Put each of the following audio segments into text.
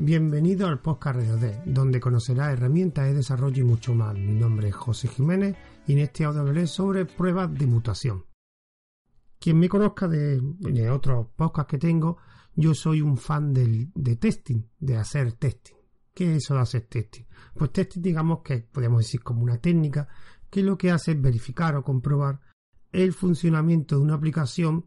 Bienvenido al podcast RDD, donde conocerás herramientas de desarrollo y mucho más. Mi nombre es José Jiménez y en este audio hablaré sobre pruebas de mutación. Quien me conozca de, otros podcasts que tengo, yo soy un fan del, de testing, de hacer testing. ¿Qué es eso de hacer testing? Pues testing digamos que podemos decir como una técnica que lo que hace es verificar o comprobar el funcionamiento de una aplicación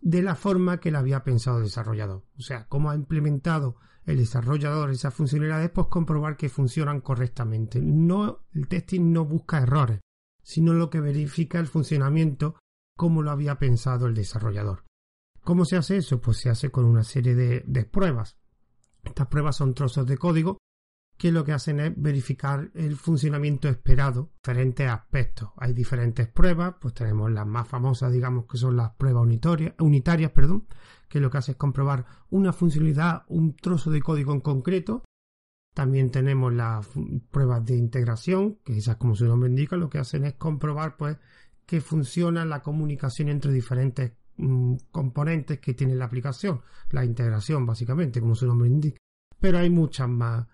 de la forma que la había pensado el desarrollador. O sea, cómo ha implementado el desarrollador esas funcionalidades, pues comprobar que funcionan correctamente. No, el testing no busca errores, sino lo que verifica el funcionamiento como lo había pensado el desarrollador. ¿Cómo se hace eso? Pues se hace con una serie de, de pruebas. Estas pruebas son trozos de código que lo que hacen es verificar el funcionamiento esperado, diferentes aspectos. Hay diferentes pruebas, pues tenemos las más famosas, digamos que son las pruebas unitarias, unitarias, perdón, que lo que hace es comprobar una funcionalidad, un trozo de código en concreto. También tenemos las pruebas de integración, que esas como su nombre indica, lo que hacen es comprobar pues que funciona la comunicación entre diferentes mm, componentes que tiene la aplicación, la integración básicamente, como su nombre indica pero hay muchas más,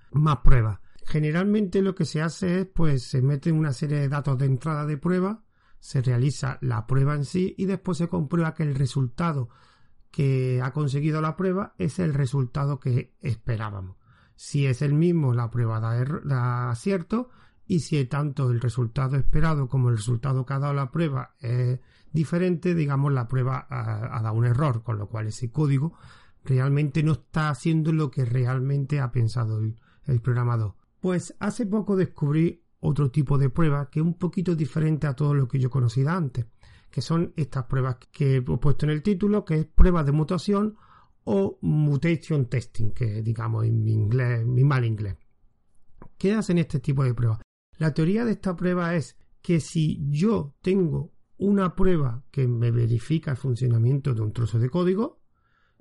pruebas. Generalmente lo que se hace es, pues, se mete una serie de datos de entrada de prueba, se realiza la prueba en sí y después se comprueba que el resultado que ha conseguido la prueba es el resultado que esperábamos. Si es el mismo, la prueba da, da acierto y si tanto el resultado esperado como el resultado que ha dado la prueba es diferente, digamos, la prueba ha, ha dado un error, con lo cual ese código realmente no está haciendo lo que realmente ha pensado el, programador. Pues hace poco descubrí otro tipo de prueba que es un poquito diferente a todo lo que yo conocía antes, que son estas pruebas que he puesto en el título, que es pruebas de mutación o mutation testing, que digamos en mi inglés, mi mal inglés. ¿Qué hacen este tipo de pruebas? La teoría de esta prueba es que si yo tengo una prueba que me verifica el funcionamiento de un trozo de código,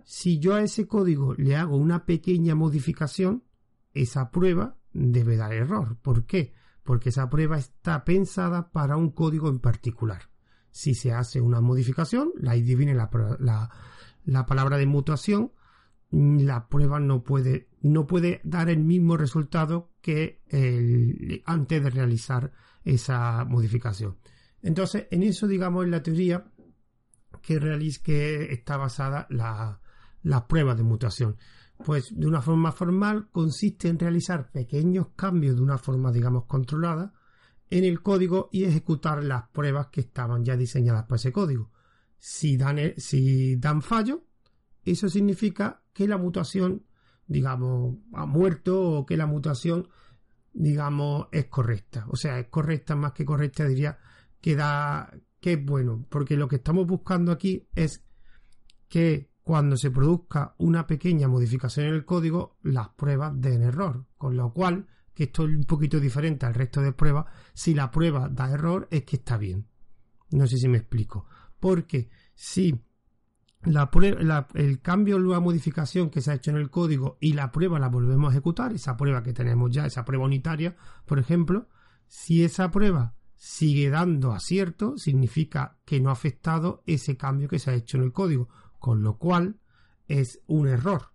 si yo a ese código le hago una pequeña modificación, esa prueba debe dar error. ¿Por qué? Porque esa prueba está pensada para un código en particular. Si se hace una modificación, ahí viene la, la, palabra de mutación, la prueba no puede, no puede dar el mismo resultado que el, antes de realizar esa modificación. Entonces, en eso, digamos, en la teoría que, que está basada la, las pruebas de mutación. Pues de una forma formal consiste en realizar pequeños cambios de una forma, digamos, controlada en el código y ejecutar las pruebas que estaban ya diseñadas para ese código. Si dan, si dan fallo, eso significa que la mutación, digamos, ha muerto o que la mutación, digamos, es correcta. O sea, es correcta más que correcta, diría que da, que es bueno, porque lo que estamos buscando aquí es que cuando se produzca una pequeña modificación en el código, las pruebas den error, con lo cual, que esto es un poquito diferente al resto de pruebas, si la prueba da error es que está bien. No sé si me explico. Porque si la el cambio o la modificación que se ha hecho en el código y la prueba la volvemos a ejecutar, esa prueba que tenemos ya, esa prueba unitaria, por ejemplo, si esa prueba sigue dando acierto, significa que no ha afectado ese cambio que se ha hecho en el código con lo cual es un error.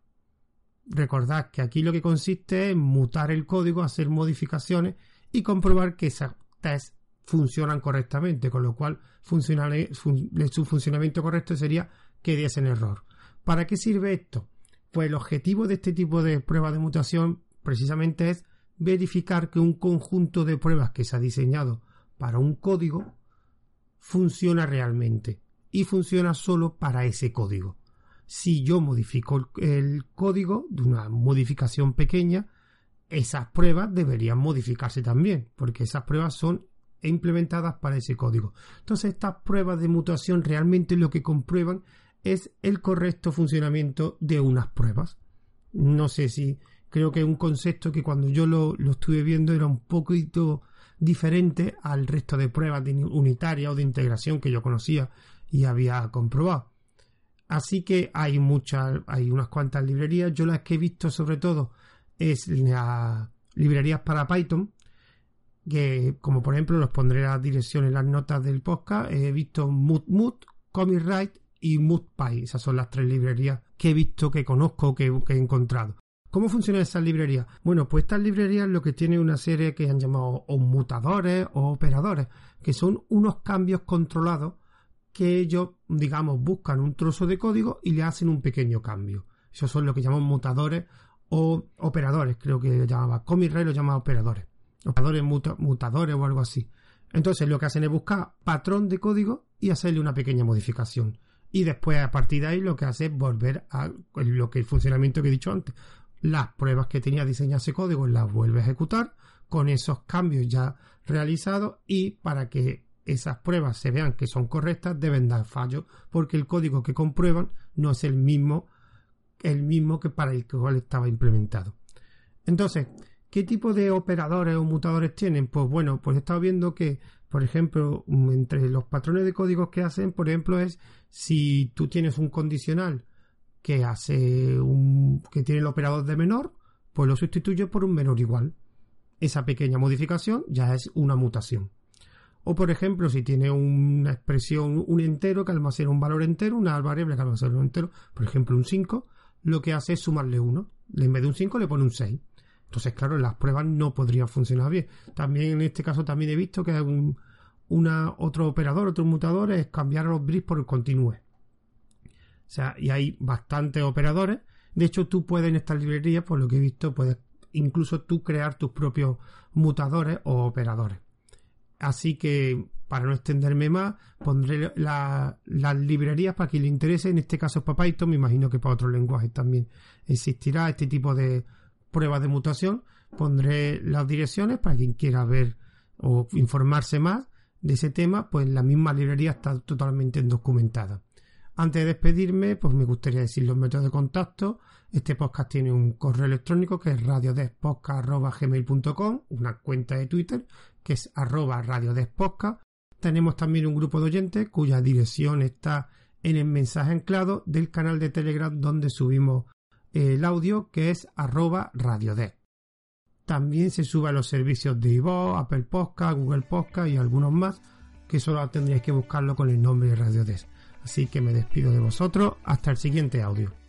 Recordad que aquí lo que consiste es mutar el código, hacer modificaciones y comprobar que esas tests funcionan correctamente, con lo cual su funcionamiento correcto sería que diesen error. ¿Para qué sirve esto? Pues el objetivo de este tipo de pruebas de mutación precisamente es verificar que un conjunto de pruebas que se ha diseñado para un código funciona realmente y funciona solo para ese código. Si yo modifico el, código de una modificación pequeña, esas pruebas deberían modificarse también, porque esas pruebas son implementadas para ese código. Entonces, estas pruebas de mutación realmente lo que comprueban es el correcto funcionamiento de unas pruebas. No sé si creo que es un concepto que cuando yo lo, lo estuve viendo era un poquito diferente al resto de pruebas de unitaria o de integración que yo conocía y había comprobado. Así que hay muchas, hay unas cuantas librerías. Yo las que he visto sobre todo es las librerías para Python, que como por ejemplo los pondré a dirección en las notas del podcast. He visto MutMut, CommicWrite y MutPy. Esas son las tres librerías que he visto, que conozco, que, he encontrado. ¿Cómo funciona esa librería? Bueno, pues estas librerías lo que tienen una serie que han llamado mutadores o operadores, que son unos cambios controlados que ellos, digamos, buscan un trozo de código y le hacen un pequeño cambio. Esos son lo que llamamos mutadores o operadores, creo que llamaba. Comic lo llama operadores. Operadores mutadores o algo así. Entonces lo que hacen es buscar patrón de código y hacerle una pequeña modificación. Y después a partir de ahí lo que hace es volver a lo que el funcionamiento que he dicho antes las pruebas que tenía diseñado ese código las vuelve a ejecutar con esos cambios ya realizados y para que esas pruebas se vean que son correctas deben dar fallo porque el código que comprueban no es el mismo el mismo que para el cual estaba implementado. Entonces, ¿qué tipo de operadores o mutadores tienen? Pues bueno, pues he estado viendo que, por ejemplo, entre los patrones de códigos que hacen, por ejemplo, es si tú tienes un condicional que hace un que tiene el operador de menor, pues lo sustituye por un menor igual. Esa pequeña modificación ya es una mutación. O por ejemplo, si tiene una expresión, un entero que almacena un valor entero, una variable que almacena un entero, por ejemplo un 5, lo que hace es sumarle 1. En vez de un 5 le pone un 6. Entonces, claro, las pruebas no podrían funcionar bien. También en este caso también he visto que un, una, otro operador, otro mutador es cambiar los bris por el continue. O sea, y hay bastantes operadores. De hecho, tú puedes en esta librería, por lo que he visto, puedes incluso tú crear tus propios mutadores o operadores. Así que, para no extenderme más, pondré las librerías para quien le interese. En este caso es para Python, me imagino que para otros lenguajes también existirá este tipo de pruebas de mutación. Pondré las direcciones para quien quiera ver o informarse más de ese tema, pues la misma librería está totalmente documentada. Antes de despedirme, pues me gustaría decir los métodos de contacto. Este podcast tiene un correo electrónico que es radiodespodcast.gmail.com, una cuenta de Twitter que es arroba radiodespodcast. Tenemos también un grupo de oyentes cuya dirección está en el mensaje anclado del canal de Telegram donde subimos el audio que es arroba radiodes. También se sube a los servicios de iVoox, Apple Podcast, Google Podcast y algunos más que solo tendríais que buscarlo con el nombre de Radiodes. Así que me despido de vosotros hasta el siguiente audio.